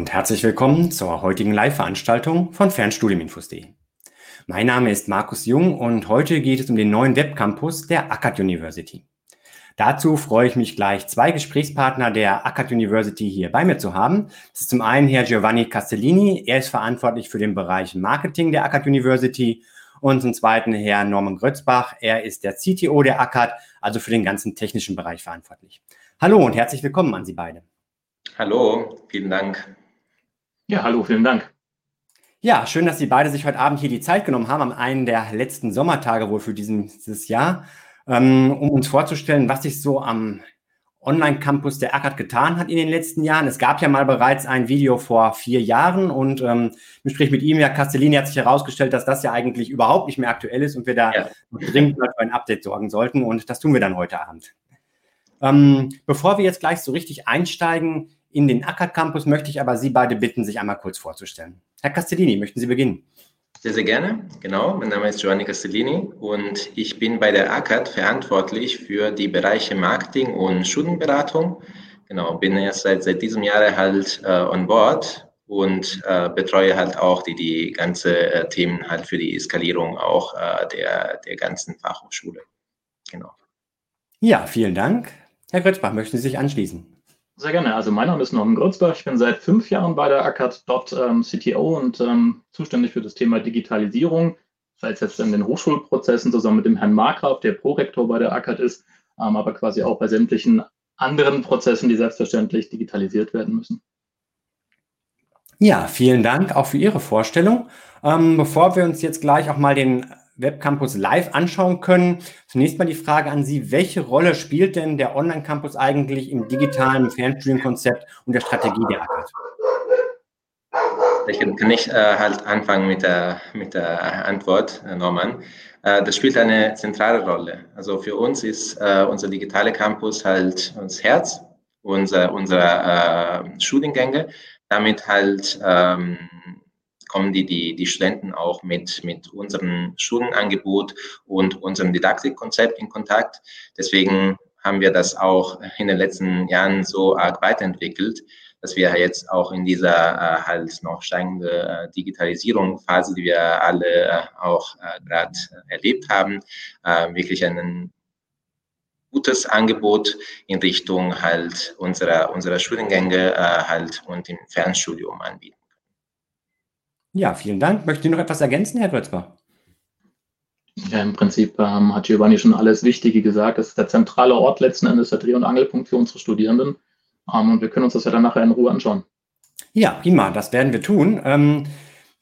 Und herzlich willkommen zur heutigen Live-Veranstaltung von Fernstudiuminfos.de. Mein Name ist Markus Jung und heute geht es um den neuen Webcampus der Akkad University. Dazu freue ich mich gleich, zwei Gesprächspartner der Akkad University hier bei mir zu haben. Das ist zum einen Herr Giovanni Castellini. Er ist verantwortlich für den Bereich Marketing der Akkad University. Und zum zweiten Herr Norman Grötzbach. Er ist der CTO der Akkad, also für den ganzen technischen Bereich verantwortlich. Hallo und herzlich willkommen an Sie beide. Hallo, vielen Dank. Ja, hallo, vielen Dank. Ja, schön, dass Sie beide sich heute Abend hier die Zeit genommen haben, am einen der letzten Sommertage wohl für dieses Jahr, ähm, um uns vorzustellen, was sich so am Online-Campus der ACAD getan hat in den letzten Jahren. Es gab ja mal bereits ein Video vor vier Jahren und ähm, im Gespräch mit ihm, Herr Castellini, hat sich herausgestellt, dass das ja eigentlich überhaupt nicht mehr aktuell ist und wir da ja. dringend für ein Update sorgen sollten und das tun wir dann heute Abend. Ähm, bevor wir jetzt gleich so richtig einsteigen, in den Ackert Campus möchte ich aber Sie beide bitten, sich einmal kurz vorzustellen. Herr Castellini, möchten Sie beginnen? Sehr, sehr gerne. Genau, mein Name ist Giovanni Castellini und ich bin bei der ACAD verantwortlich für die Bereiche Marketing und Schulenberatung. Genau, bin erst seit, seit diesem Jahr halt äh, on board und äh, betreue halt auch die, die ganze äh, Themen halt für die Skalierung auch äh, der, der ganzen Fachhochschule. Genau. Ja, vielen Dank. Herr Grötzbach, möchten Sie sich anschließen? Sehr gerne. Also mein Name ist Norman Grützbach. Ich bin seit fünf Jahren bei der ACAD dort ähm, CTO und ähm, zuständig für das Thema Digitalisierung. Sei es jetzt in den Hochschulprozessen zusammen mit dem Herrn Markgraf, der Prorektor bei der ACAD ist, ähm, aber quasi auch bei sämtlichen anderen Prozessen, die selbstverständlich digitalisiert werden müssen. Ja, vielen Dank auch für Ihre Vorstellung. Ähm, bevor wir uns jetzt gleich auch mal den Webcampus live anschauen können. Zunächst mal die Frage an Sie, welche Rolle spielt denn der Online-Campus eigentlich im digitalen Fernstudienkonzept und der Strategie der ACAD? Ich kann ich äh, halt anfangen mit der, mit der Antwort, äh, Norman. Äh, das spielt eine zentrale Rolle. Also für uns ist äh, unser digitale Campus halt das Herz unserer, unserer äh, Studiengänge, damit halt ähm, kommen die, die, die Studenten auch mit, mit unserem Schulenangebot und unserem Didaktikkonzept in Kontakt. Deswegen haben wir das auch in den letzten Jahren so arg weiterentwickelt, dass wir jetzt auch in dieser äh, halt noch steigende äh, Digitalisierung-Phase, die wir alle äh, auch äh, gerade erlebt haben, äh, wirklich ein gutes Angebot in Richtung halt unserer, unserer Studiengänge äh, halt und im Fernstudium anbieten. Ja, vielen Dank. Möchten Sie noch etwas ergänzen, Herr Grötzbach? Ja, im Prinzip ähm, hat Giovanni schon alles Wichtige gesagt. Das ist der zentrale Ort letzten Endes, der Dreh- und Angelpunkt für unsere Studierenden. Ähm, und wir können uns das ja dann nachher in Ruhe anschauen. Ja, prima, das werden wir tun. Ähm,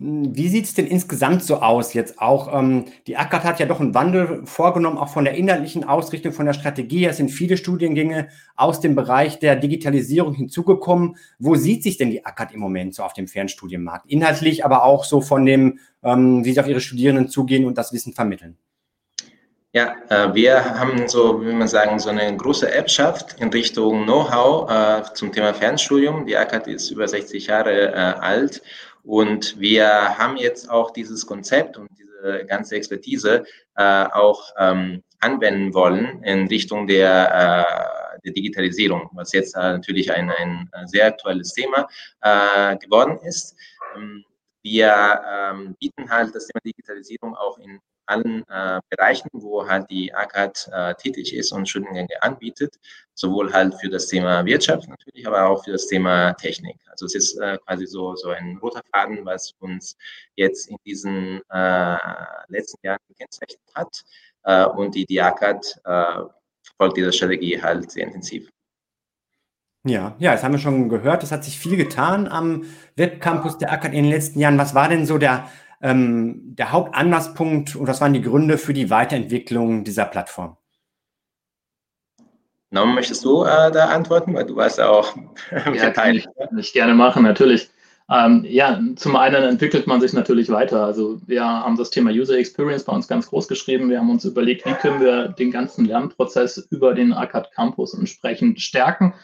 wie sieht es denn insgesamt so aus jetzt auch? Ähm, die ACAT hat ja doch einen Wandel vorgenommen, auch von der inhaltlichen Ausrichtung, von der Strategie. Es sind viele Studiengänge aus dem Bereich der Digitalisierung hinzugekommen. Wo sieht sich denn die ACAT im Moment so auf dem Fernstudienmarkt? Inhaltlich, aber auch so von dem, ähm, wie sie auf ihre Studierenden zugehen und das Wissen vermitteln. Ja, äh, wir haben so, wie man sagen, so eine große Erbschaft in Richtung Know-how äh, zum Thema Fernstudium. Die ACAT ist über 60 Jahre äh, alt und wir haben jetzt auch dieses Konzept und diese ganze Expertise äh, auch ähm, anwenden wollen in Richtung der, äh, der Digitalisierung, was jetzt äh, natürlich ein, ein sehr aktuelles Thema äh, geworden ist. Ähm, wir ähm, bieten halt das Thema Digitalisierung auch in allen äh, Bereichen, wo halt die ACAD äh, tätig ist und Studiengänge anbietet, sowohl halt für das Thema Wirtschaft natürlich, aber auch für das Thema Technik. Also es ist äh, quasi so, so ein roter Faden, was uns jetzt in diesen äh, letzten Jahren gekennzeichnet hat äh, und die, die ACAD äh, verfolgt diese Strategie halt sehr intensiv. Ja, ja, das haben wir schon gehört. Es hat sich viel getan am Webcampus der ACAD in den letzten Jahren. Was war denn so der ähm, der Hauptanlasspunkt und was waren die Gründe für die Weiterentwicklung dieser Plattform? Norm, möchtest du äh, da antworten? Weil du warst ja auch ja, kann ich, kann ich gerne machen, natürlich. Ähm, ja, zum einen entwickelt man sich natürlich weiter. Also wir haben das Thema User Experience bei uns ganz groß geschrieben. Wir haben uns überlegt, wie können wir den ganzen Lernprozess über den ACAD Campus entsprechend stärken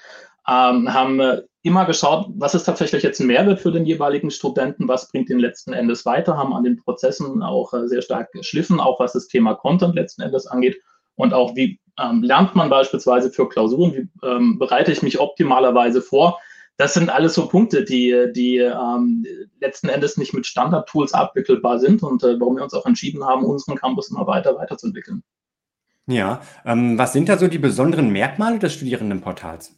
ähm, haben immer geschaut, was ist tatsächlich jetzt ein Mehrwert für den jeweiligen Studenten, was bringt ihn letzten Endes weiter, haben an den Prozessen auch äh, sehr stark geschliffen, auch was das Thema Content letzten Endes angeht und auch wie ähm, lernt man beispielsweise für Klausuren, wie ähm, bereite ich mich optimalerweise vor, das sind alles so Punkte, die, die ähm, letzten Endes nicht mit Standard-Tools abwickelbar sind und äh, warum wir uns auch entschieden haben, unseren Campus immer weiter weiterzuentwickeln. Ja, ähm, was sind da so die besonderen Merkmale des Studierendenportals?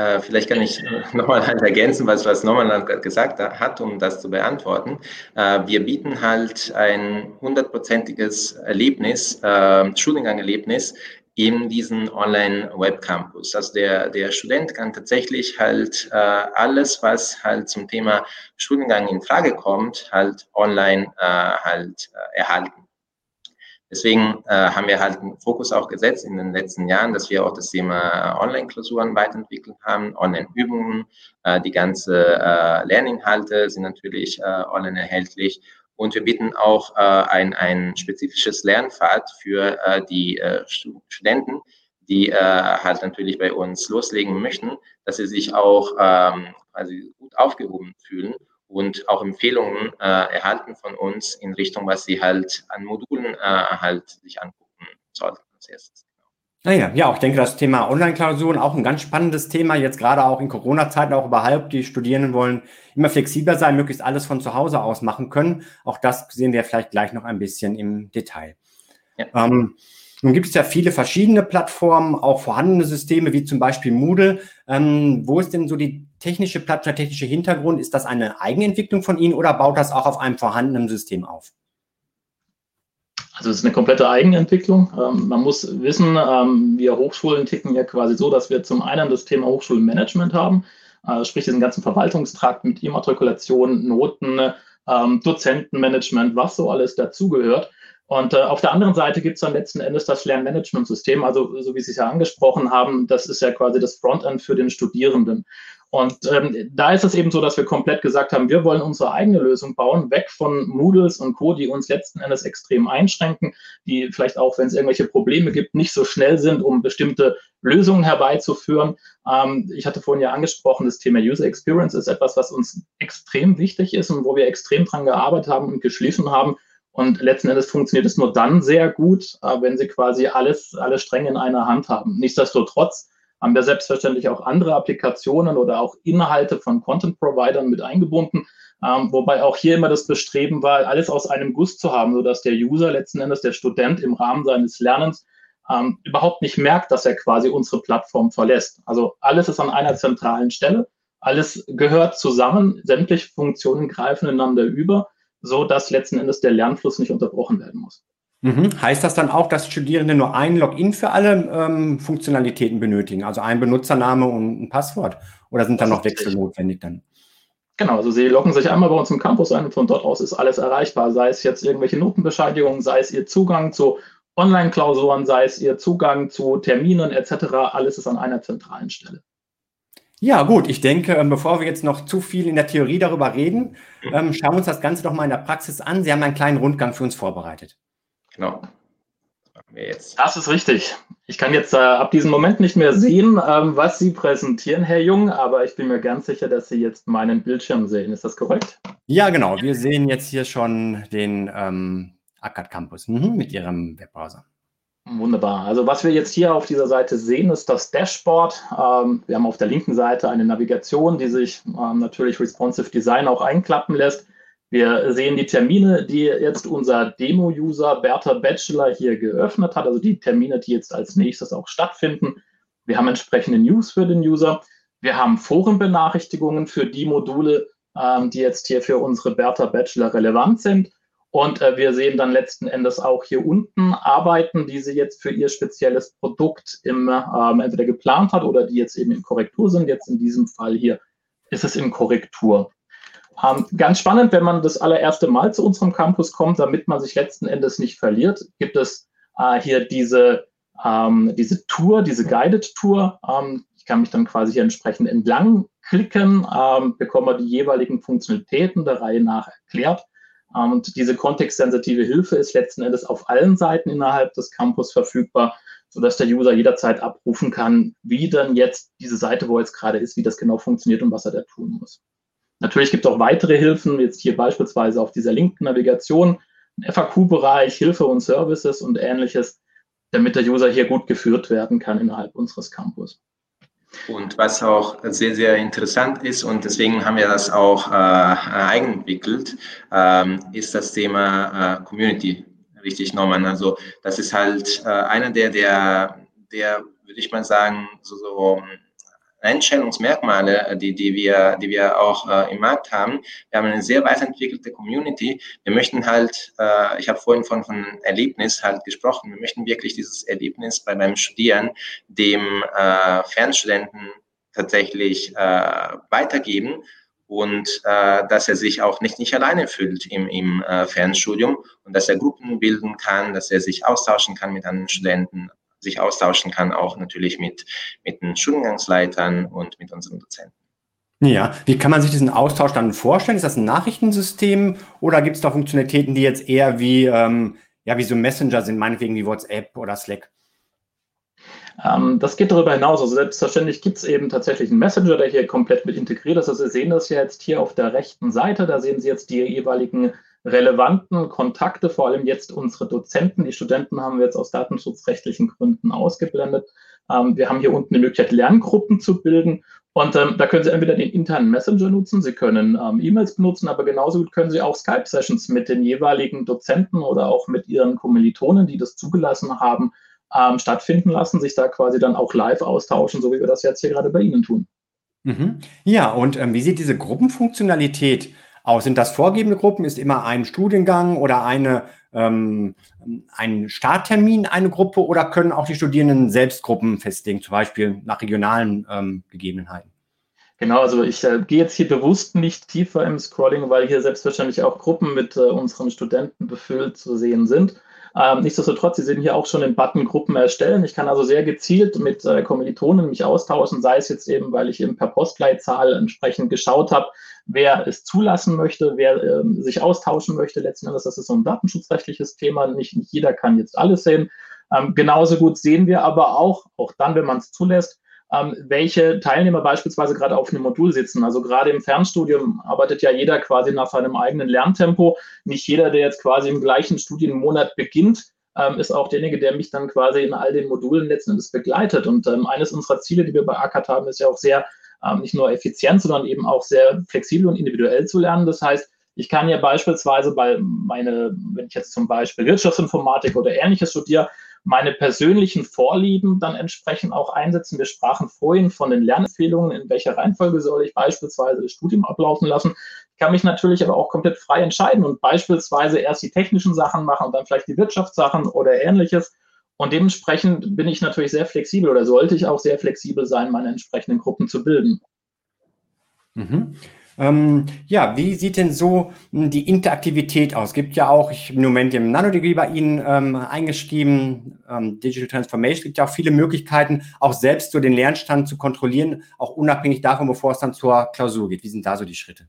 Äh, vielleicht kann ich nochmal halt ergänzen, was, was Norman gesagt hat, um das zu beantworten. Äh, wir bieten halt ein hundertprozentiges Erlebnis, äh, Studiengang-Erlebnis in diesen Online-Web-Campus. Also der, der Student kann tatsächlich halt äh, alles, was halt zum Thema Studiengang in Frage kommt, halt online äh, halt äh, erhalten. Deswegen äh, haben wir halt einen Fokus auch gesetzt in den letzten Jahren, dass wir auch das Thema Online-Klausuren weiterentwickelt haben, Online-Übungen, äh, die ganze äh, Lerninhalte sind natürlich äh, online erhältlich. Und wir bieten auch äh, ein, ein spezifisches Lernpfad für äh, die äh, Studenten, die äh, halt natürlich bei uns loslegen möchten, dass sie sich auch ähm, quasi gut aufgehoben fühlen und auch Empfehlungen äh, erhalten von uns in Richtung, was sie halt an Modulen äh, halt sich angucken sollten als erstes. Naja, ja, auch ich denke, das Thema Online-Klausuren auch ein ganz spannendes Thema, jetzt gerade auch in Corona-Zeiten, auch überhaupt. Die Studierenden wollen immer flexibler sein, möglichst alles von zu Hause aus machen können. Auch das sehen wir vielleicht gleich noch ein bisschen im Detail. Ja. Ähm, nun gibt es ja viele verschiedene Plattformen, auch vorhandene Systeme, wie zum Beispiel Moodle. Ähm, wo ist denn so die technische Plattform, der technische Hintergrund? Ist das eine Eigenentwicklung von Ihnen oder baut das auch auf einem vorhandenen System auf? Also es ist eine komplette Eigenentwicklung. Ähm, man muss wissen, ähm, wir Hochschulen ticken ja quasi so, dass wir zum einen das Thema Hochschulmanagement haben, äh, sprich diesen ganzen Verwaltungstrakt mit Immatrikulation, Noten, ähm, Dozentenmanagement, was so alles dazugehört. Und äh, auf der anderen Seite gibt es dann letzten Endes das Lernmanagementsystem, also so wie Sie es ja angesprochen haben, das ist ja quasi das Frontend für den Studierenden. Und ähm, da ist es eben so, dass wir komplett gesagt haben, wir wollen unsere eigene Lösung bauen, weg von Moodles und Co., die uns letzten Endes extrem einschränken, die vielleicht auch, wenn es irgendwelche Probleme gibt, nicht so schnell sind, um bestimmte Lösungen herbeizuführen. Ähm, ich hatte vorhin ja angesprochen, das Thema User Experience ist etwas, was uns extrem wichtig ist und wo wir extrem dran gearbeitet haben und geschliffen haben. Und letzten Endes funktioniert es nur dann sehr gut, äh, wenn Sie quasi alles, alle Stränge in einer Hand haben. Nichtsdestotrotz haben wir selbstverständlich auch andere Applikationen oder auch Inhalte von Content-Providern mit eingebunden, ähm, wobei auch hier immer das Bestreben war, alles aus einem Guss zu haben, sodass der User letzten Endes, der Student im Rahmen seines Lernens ähm, überhaupt nicht merkt, dass er quasi unsere Plattform verlässt. Also alles ist an einer zentralen Stelle, alles gehört zusammen, sämtliche Funktionen greifen ineinander über, so dass letzten Endes der Lernfluss nicht unterbrochen werden muss. Mhm. Heißt das dann auch, dass Studierende nur ein Login für alle ähm, Funktionalitäten benötigen? Also ein Benutzername und ein Passwort? Oder sind da noch Wechsel notwendig dann? Genau, also Sie loggen sich einmal bei uns im Campus ein und von dort aus ist alles erreichbar, sei es jetzt irgendwelche Notenbescheinigungen, sei es Ihr Zugang zu Online-Klausuren, sei es Ihr Zugang zu Terminen etc. Alles ist an einer zentralen Stelle. Ja, gut, ich denke, ähm, bevor wir jetzt noch zu viel in der Theorie darüber reden, mhm. ähm, schauen wir uns das Ganze doch mal in der Praxis an. Sie haben einen kleinen Rundgang für uns vorbereitet. Genau. Jetzt. Das ist richtig. Ich kann jetzt äh, ab diesem Moment nicht mehr sehen, ähm, was Sie präsentieren, Herr Jung, aber ich bin mir ganz sicher, dass Sie jetzt meinen Bildschirm sehen. Ist das korrekt? Ja, genau. Wir sehen jetzt hier schon den ähm, ACAD Campus mhm, mit Ihrem Webbrowser. Wunderbar. Also was wir jetzt hier auf dieser Seite sehen, ist das Dashboard. Ähm, wir haben auf der linken Seite eine Navigation, die sich ähm, natürlich responsive Design auch einklappen lässt. Wir sehen die Termine, die jetzt unser Demo-User Bertha Bachelor hier geöffnet hat, also die Termine, die jetzt als nächstes auch stattfinden. Wir haben entsprechende News für den User. Wir haben Forenbenachrichtigungen für die Module, ähm, die jetzt hier für unsere Bertha Bachelor relevant sind. Und äh, wir sehen dann letzten Endes auch hier unten Arbeiten, die sie jetzt für ihr spezielles Produkt im, ähm, entweder geplant hat oder die jetzt eben in Korrektur sind. Jetzt in diesem Fall hier ist es in Korrektur. Ähm, ganz spannend, wenn man das allererste Mal zu unserem Campus kommt, damit man sich letzten Endes nicht verliert, gibt es äh, hier diese, ähm, diese Tour, diese Guided Tour. Ähm, ich kann mich dann quasi hier entsprechend entlang klicken, ähm, bekomme die jeweiligen Funktionalitäten der Reihe nach erklärt. Ähm, und diese kontextsensitive Hilfe ist letzten Endes auf allen Seiten innerhalb des Campus verfügbar, sodass der User jederzeit abrufen kann, wie dann jetzt diese Seite, wo er jetzt gerade ist, wie das genau funktioniert und was er da tun muss. Natürlich gibt es auch weitere Hilfen, jetzt hier beispielsweise auf dieser linken Navigation, FAQ-Bereich, Hilfe und Services und ähnliches, damit der User hier gut geführt werden kann innerhalb unseres Campus. Und was auch sehr, sehr interessant ist, und deswegen haben wir das auch äh, eigenentwickelt, ähm, ist das Thema äh, Community. Richtig, Norman. Also das ist halt äh, einer der, der, der, würde ich mal sagen, so, so Einstellungsmerkmale, äh, die, die, wir, die wir auch äh, im Markt haben. Wir haben eine sehr weiterentwickelte Community. Wir möchten halt, äh, ich habe vorhin von, von Erlebnis halt gesprochen, wir möchten wirklich dieses Erlebnis bei beim Studieren dem äh, Fernstudenten tatsächlich äh, weitergeben und äh, dass er sich auch nicht, nicht alleine fühlt im, im äh, Fernstudium und dass er Gruppen bilden kann, dass er sich austauschen kann mit anderen Studenten, sich austauschen kann, auch natürlich mit, mit den Studiengangsleitern und mit unseren Dozenten. Ja, wie kann man sich diesen Austausch dann vorstellen? Ist das ein Nachrichtensystem oder gibt es da Funktionalitäten, die jetzt eher wie, ähm, ja, wie so Messenger sind, meinetwegen wie WhatsApp oder Slack? Ähm, das geht darüber hinaus. Also selbstverständlich gibt es eben tatsächlich einen Messenger, der hier komplett mit integriert ist. Also Sie sehen das ja jetzt hier auf der rechten Seite. Da sehen Sie jetzt die jeweiligen relevanten Kontakte, vor allem jetzt unsere Dozenten. Die Studenten haben wir jetzt aus datenschutzrechtlichen Gründen ausgeblendet. Ähm, wir haben hier unten die Möglichkeit, Lerngruppen zu bilden. Und ähm, da können Sie entweder den internen Messenger nutzen, Sie können ähm, E-Mails benutzen, aber genauso gut können Sie auch Skype-Sessions mit den jeweiligen Dozenten oder auch mit Ihren Kommilitonen, die das zugelassen haben, ähm, stattfinden lassen, sich da quasi dann auch live austauschen, so wie wir das jetzt hier gerade bei Ihnen tun. Mhm. Ja, und ähm, wie sieht diese Gruppenfunktionalität aus? Sind das vorgebende Gruppen? Ist immer ein Studiengang oder eine, ähm, ein Starttermin eine Gruppe oder können auch die Studierenden selbst Gruppen festlegen, zum Beispiel nach regionalen ähm, Gegebenheiten? Genau, also ich äh, gehe jetzt hier bewusst nicht tiefer im Scrolling, weil hier selbstverständlich auch Gruppen mit äh, unseren Studenten befüllt zu sehen sind. Ähm, nichtsdestotrotz, Sie sehen hier auch schon den Button Gruppen erstellen. Ich kann also sehr gezielt mit äh, Kommilitonen mich austauschen, sei es jetzt eben, weil ich eben per Postleitzahl entsprechend geschaut habe, wer es zulassen möchte, wer ähm, sich austauschen möchte. Letzten Endes, das ist so ein datenschutzrechtliches Thema. Nicht, nicht jeder kann jetzt alles sehen. Ähm, genauso gut sehen wir aber auch, auch dann, wenn man es zulässt, ähm, welche Teilnehmer beispielsweise gerade auf einem Modul sitzen. Also gerade im Fernstudium arbeitet ja jeder quasi nach seinem eigenen Lerntempo. Nicht jeder, der jetzt quasi im gleichen Studienmonat beginnt, ähm, ist auch derjenige, der mich dann quasi in all den Modulen letzten Endes begleitet. Und ähm, eines unserer Ziele, die wir bei ACAT haben, ist ja auch sehr ähm, nicht nur effizient, sondern eben auch sehr flexibel und individuell zu lernen. Das heißt, ich kann ja beispielsweise bei meine, wenn ich jetzt zum Beispiel Wirtschaftsinformatik oder ähnliches studiere, meine persönlichen Vorlieben dann entsprechend auch einsetzen. Wir sprachen vorhin von den Lernempfehlungen, in welcher Reihenfolge soll ich beispielsweise das Studium ablaufen lassen. Ich kann mich natürlich aber auch komplett frei entscheiden und beispielsweise erst die technischen Sachen machen und dann vielleicht die Wirtschaftssachen oder ähnliches. Und dementsprechend bin ich natürlich sehr flexibel oder sollte ich auch sehr flexibel sein, meine entsprechenden Gruppen zu bilden. Mhm. Ähm, ja, wie sieht denn so hm, die Interaktivität aus? Gibt ja auch, ich im Moment im Nanodegree bei Ihnen ähm, eingeschrieben, ähm, Digital Transformation, gibt ja auch viele Möglichkeiten, auch selbst so den Lernstand zu kontrollieren, auch unabhängig davon, bevor es dann zur Klausur geht. Wie sind da so die Schritte?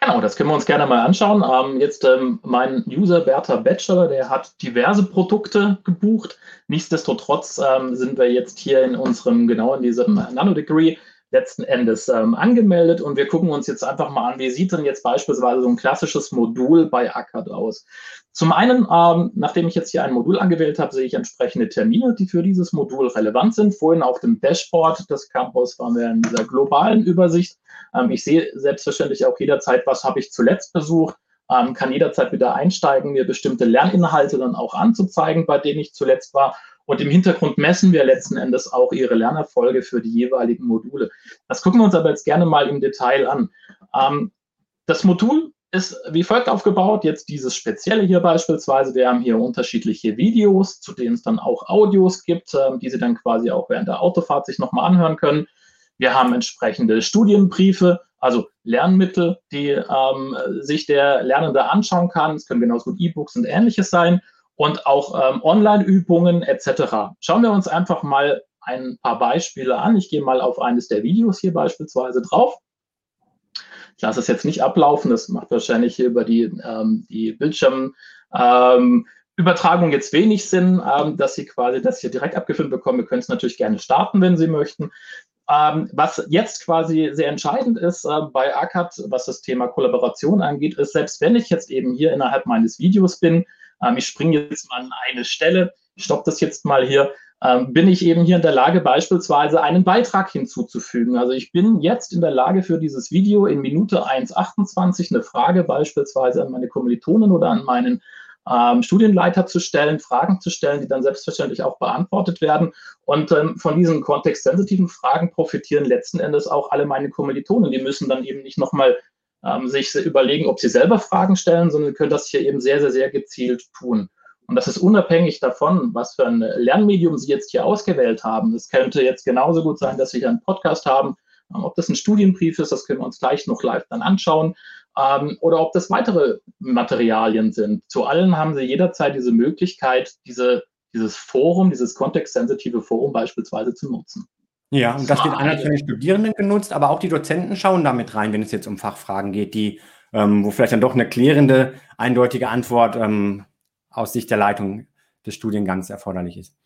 Genau, das können wir uns gerne mal anschauen. Ähm, jetzt ähm, mein User Bertha Bachelor, der hat diverse Produkte gebucht. Nichtsdestotrotz ähm, sind wir jetzt hier in unserem, genau in diesem Nano-Degree letzten Endes ähm, angemeldet und wir gucken uns jetzt einfach mal an, wie sieht denn jetzt beispielsweise so ein klassisches Modul bei ACAD aus. Zum einen, ähm, nachdem ich jetzt hier ein Modul angewählt habe, sehe ich entsprechende Termine, die für dieses Modul relevant sind. Vorhin auf dem Dashboard des Campus waren wir in dieser globalen Übersicht. Ähm, ich sehe selbstverständlich auch jederzeit, was habe ich zuletzt besucht, ähm, kann jederzeit wieder einsteigen, mir bestimmte Lerninhalte dann auch anzuzeigen, bei denen ich zuletzt war und im Hintergrund messen wir letzten Endes auch ihre Lernerfolge für die jeweiligen Module. Das gucken wir uns aber jetzt gerne mal im Detail an. Ähm, das Modul ist wie folgt aufgebaut. Jetzt dieses Spezielle hier beispielsweise. Wir haben hier unterschiedliche Videos, zu denen es dann auch Audios gibt, äh, die Sie dann quasi auch während der Autofahrt sich nochmal anhören können. Wir haben entsprechende Studienbriefe, also Lernmittel, die ähm, sich der Lernende anschauen kann. Es können genauso gut E-Books und ähnliches sein und auch ähm, Online-Übungen etc. Schauen wir uns einfach mal ein paar Beispiele an. Ich gehe mal auf eines der Videos hier beispielsweise drauf. Ich lasse es jetzt nicht ablaufen, das macht wahrscheinlich hier über die, ähm, die Bildschirmübertragung ähm, jetzt wenig Sinn, ähm, dass Sie quasi das hier direkt abgefilmt bekommen. Wir können es natürlich gerne starten, wenn Sie möchten. Ähm, was jetzt quasi sehr entscheidend ist äh, bei ACAT, was das Thema Kollaboration angeht, ist, selbst wenn ich jetzt eben hier innerhalb meines Videos bin, ähm, ich springe jetzt mal an eine Stelle, stoppe das jetzt mal hier. ähm, bin ich eben hier in der Lage, beispielsweise einen Beitrag hinzuzufügen. Also ich bin jetzt in der Lage für dieses Video in Minute 1,28 eine Frage beispielsweise an meine Kommilitonen oder an meinen ähm, Studienleiter zu stellen, Fragen zu stellen, die dann selbstverständlich auch beantwortet werden. Und ähm, von diesen kontextsensitiven Fragen profitieren letzten Endes auch alle meine Kommilitonen. Die müssen dann eben nicht nochmal ähm, sich überlegen, ob sie selber Fragen stellen, sondern können das hier eben sehr, sehr, sehr gezielt tun. Und das ist unabhängig davon, was für ein Lernmedium Sie jetzt hier ausgewählt haben. Es könnte jetzt genauso gut sein, dass Sie hier einen Podcast haben. Ähm, ob das ein Studienbrief ist, das können wir uns gleich noch live dann anschauen. Ähm, oder ob das weitere Materialien sind. Zu allen haben Sie jederzeit diese Möglichkeit, diese, dieses Forum, dieses kontextsensitive Forum beispielsweise zu nutzen. Ja, und das wird einerseits von den Studierenden genutzt, aber auch die Dozenten schauen damit rein, wenn es jetzt um Fachfragen geht, die, ähm, wo vielleicht dann doch eine klärende, eindeutige Antwort ähm, aus Sicht der Leitung des Studiengangs erforderlich ist.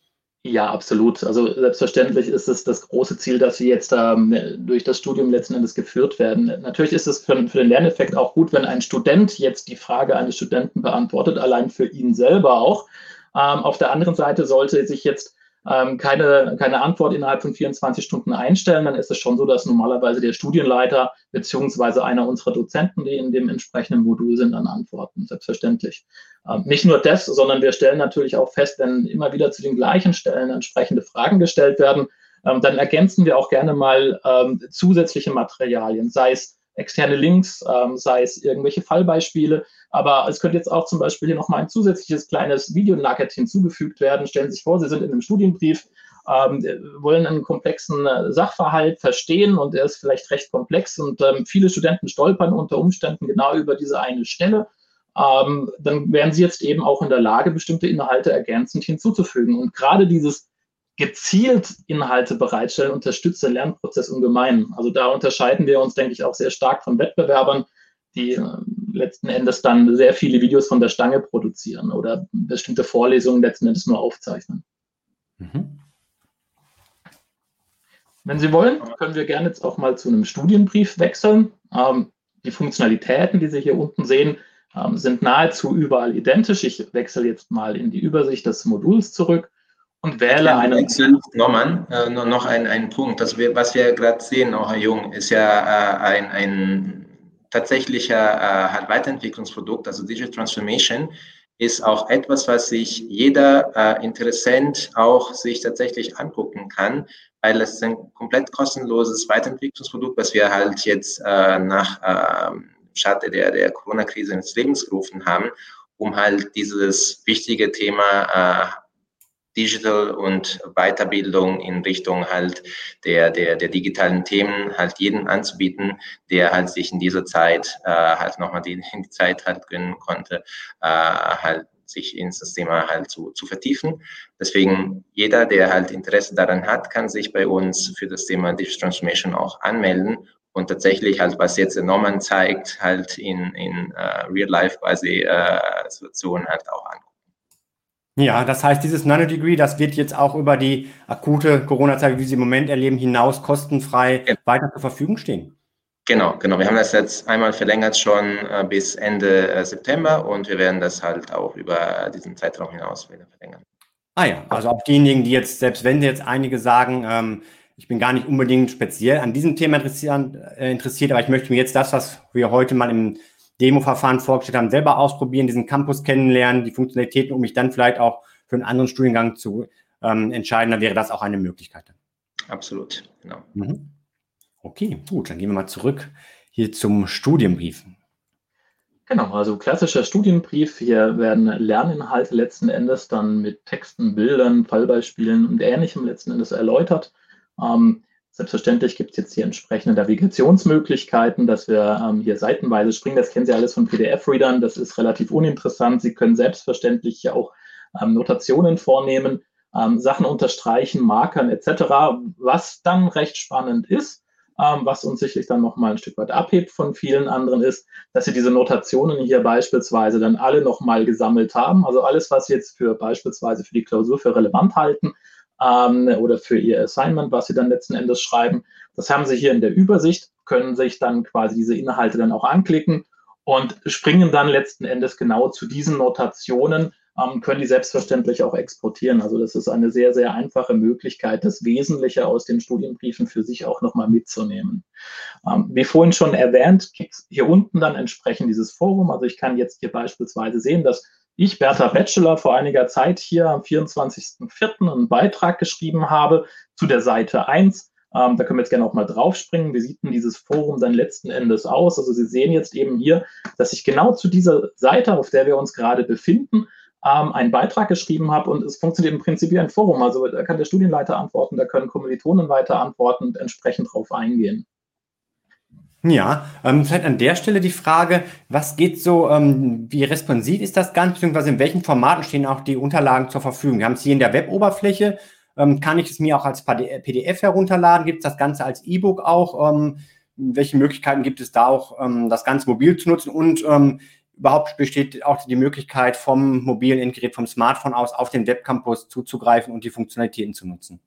Ja, absolut. Also selbstverständlich ist es das große Ziel, dass sie jetzt ähm, durch das Studium letzten Endes geführt werden. Natürlich ist es für, für, den Lerneffekt auch gut, wenn ein Student jetzt die Frage eines Studenten beantwortet, allein für ihn selber auch. Ähm, auf der anderen Seite sollte sich jetzt ähm, keine, keine Antwort innerhalb von 24 Stunden einstellen, dann ist es schon so, dass normalerweise der Studienleiter beziehungsweise einer unserer Dozenten, die in dem entsprechenden Modul sind, dann antworten, selbstverständlich. Ähm, nicht nur das, sondern wir stellen natürlich auch fest, wenn immer wieder zu den gleichen Stellen entsprechende Fragen gestellt werden, ähm, dann ergänzen wir auch gerne mal ähm, zusätzliche Materialien, sei es externe Links, ähm, sei es irgendwelche Fallbeispiele. Aber es könnte jetzt auch zum Beispiel hier nochmal ein zusätzliches kleines Video-Nugget hinzugefügt werden. Stellen Sie sich vor, Sie sind in einem Studienbrief, ähm, wollen einen komplexen äh, Sachverhalt verstehen und er ist vielleicht recht komplex und ähm, viele Studenten stolpern unter Umständen genau über diese eine Stelle. Ähm, dann wären Sie jetzt eben auch in der Lage, bestimmte Inhalte ergänzend hinzuzufügen. Und gerade dieses gezielt Inhalte bereitstellen, unterstützt den Lernprozess ungemein. Also da unterscheiden wir uns, denke ich, auch sehr stark von Wettbewerbern, die äh, letzten Endes dann sehr viele Videos von der Stange produzieren oder bestimmte Vorlesungen letzten Endes nur aufzeichnen. Mhm. Wenn Sie wollen, können wir gerne jetzt auch mal zu einem Studienbrief wechseln. Ähm, die Funktionalitäten, die Sie hier unten sehen, ähm, sind nahezu überall identisch. Ich wechsle jetzt mal in die Übersicht des Moduls zurück und wähle einen. Wechsel, Norman, äh, noch ein, ein Punkt. Das wir, was wir gerade sehen, auch Herr Jung, ist ja äh, ein, ein tatsächlicher äh, halt Weiterentwicklungsprodukt, also Digital Transformation, ist auch etwas, was sich jeder äh, Interessent auch sich tatsächlich angucken kann, weil es ein komplett kostenloses Weiterentwicklungsprodukt, was wir halt jetzt äh, nach äh, Schatte der, der Corona-Krise ins Leben gerufen haben, um halt dieses wichtige Thema äh, Digital und Weiterbildung in Richtung halt der, der, der digitalen Themen halt jeden anzubieten, der halt sich in dieser Zeit äh, halt nochmal die, die Zeit halt gönnen konnte, äh, halt sich ins Thema halt zu, zu vertiefen. Deswegen jeder, der halt Interesse daran hat, kann sich bei uns für das Thema Digital Transformation auch anmelden und tatsächlich halt, was jetzt Norman zeigt, halt in, in uh, Real-Life quasi uh, Situationen halt auch angucken. Ja, das heißt, dieses Nanodegree, das wird jetzt auch über die akute Corona-Zeit, wie Sie im Moment erleben, hinaus kostenfrei ja. weiter zur Verfügung stehen. Genau, genau. Wir haben das jetzt einmal verlängert schon äh, bis Ende äh, September und wir werden das halt auch über diesen Zeitraum hinaus wieder verlängern. Ah ja, also auch diejenigen, die jetzt, selbst wenn jetzt einige sagen, ähm, ich bin gar nicht unbedingt speziell an diesem Thema interessiert, äh, interessiert, aber ich möchte mir jetzt das, was wir heute mal im Demo-Verfahren vorgestellt haben, selber ausprobieren, diesen Campus kennenlernen, die Funktionalitäten, um mich dann vielleicht auch für einen anderen Studiengang zu ähm, entscheiden, dann wäre das auch eine Möglichkeit. Absolut, genau. Mhm. Okay, gut, dann gehen wir mal zurück hier zum Studienbrief. Genau, also klassischer Studienbrief. Hier werden Lerninhalte letzten Endes dann mit Texten, Bildern, Fallbeispielen und Ähnlichem letzten Endes erläutert. Ähm, Selbstverständlich gibt es jetzt hier entsprechende Navigationsmöglichkeiten, dass wir ähm, hier seitenweise springen. Das kennen Sie alles von PDF-Readern. Das ist relativ uninteressant. Sie können selbstverständlich hier auch ähm, Notationen vornehmen, ähm, Sachen unterstreichen, Markern etc. Was dann recht spannend ist, ähm, was uns sicherlich dann nochmal ein Stück weit abhebt von vielen anderen ist, dass Sie diese Notationen hier beispielsweise dann alle nochmal gesammelt haben. Also alles, was Sie jetzt für beispielsweise für die Klausur für relevant halten, ähm, oder für ihr Assignment, was sie dann letzten Endes schreiben. Das haben sie hier in der Übersicht, können sich dann quasi diese Inhalte dann auch anklicken und springen dann letzten Endes genau zu diesen Notationen ähm, können die selbstverständlich auch exportieren. Also das ist eine sehr, sehr einfache Möglichkeit, das Wesentliche aus den Studienbriefen für sich auch nochmal mitzunehmen. Ähm, wie vorhin schon erwähnt, gibt es hier unten dann entsprechend dieses Forum. Also ich kann jetzt hier beispielsweise sehen, dass ich, Bertha Bachelor, vor einiger Zeit hier am 24.04. einen Beitrag geschrieben habe zu der Seite 1. Ähm, da können wir jetzt gerne auch mal draufspringen. Wie sieht denn dieses Forum dann letzten Endes aus? Also Sie sehen jetzt eben hier, dass ich genau zu dieser Seite, auf der wir uns gerade befinden, ähm, einen Beitrag geschrieben habe und es funktioniert im Prinzip wie ein Forum. Also da kann der Studienleiter antworten, da können Kommilitonen weiter antworten und entsprechend drauf eingehen. Ja, ähm, vielleicht an der Stelle die Frage, was geht so, ähm, wie responsiv ist das Ganze, beziehungsweise in welchen Formaten stehen auch die Unterlagen zur Verfügung? Wir haben es hier in der Web-Oberfläche, ähm, kann ich es mir auch als PDF herunterladen? Gibt es das Ganze als E-Book auch? Ähm, welche Möglichkeiten gibt es da auch, ähm, das Ganze mobil zu nutzen? Und ähm, überhaupt besteht auch die Möglichkeit, vom mobilen Endgerät, vom Smartphone aus auf den Webcampus zuzugreifen und die Funktionalitäten zu nutzen?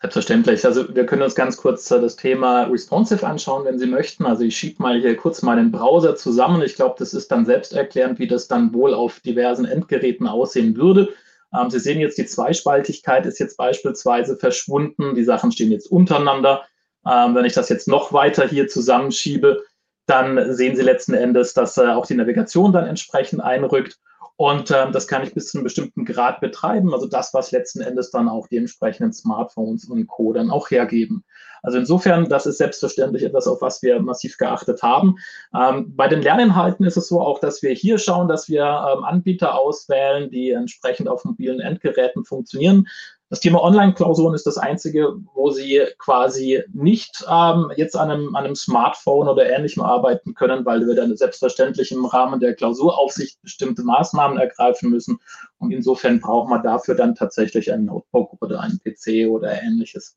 Selbstverständlich. Also wir können uns ganz kurz das Thema Responsive anschauen, wenn Sie möchten. Also ich schiebe mal hier kurz meinen Browser zusammen. Ich glaube, das ist dann selbsterklärend, wie das dann wohl auf diversen Endgeräten aussehen würde. Ähm, Sie sehen jetzt, die Zweispaltigkeit ist jetzt beispielsweise verschwunden. Die Sachen stehen jetzt untereinander. Ähm, wenn ich das jetzt noch weiter hier zusammenschiebe, dann sehen Sie letzten Endes, dass äh, auch die Navigation dann entsprechend einrückt. Und ähm, das kann ich bis zu einem bestimmten Grad betreiben. Also das, was letzten Endes dann auch die entsprechenden Smartphones und Co. dann auch hergeben. Also insofern, das ist selbstverständlich etwas, auf was wir massiv geachtet haben. Ähm, bei den Lerninhalten ist es so auch, dass wir hier schauen, dass wir ähm, Anbieter auswählen, die entsprechend auf mobilen Endgeräten funktionieren. Das Thema Online-Klausuren ist das einzige, wo Sie quasi nicht ähm, jetzt an einem, an einem Smartphone oder ähnlichem arbeiten können, weil wir dann selbstverständlich im Rahmen der Klausuraufsicht bestimmte Maßnahmen ergreifen müssen. Und insofern braucht man dafür dann tatsächlich ein Notebook oder einen PC oder ähnliches.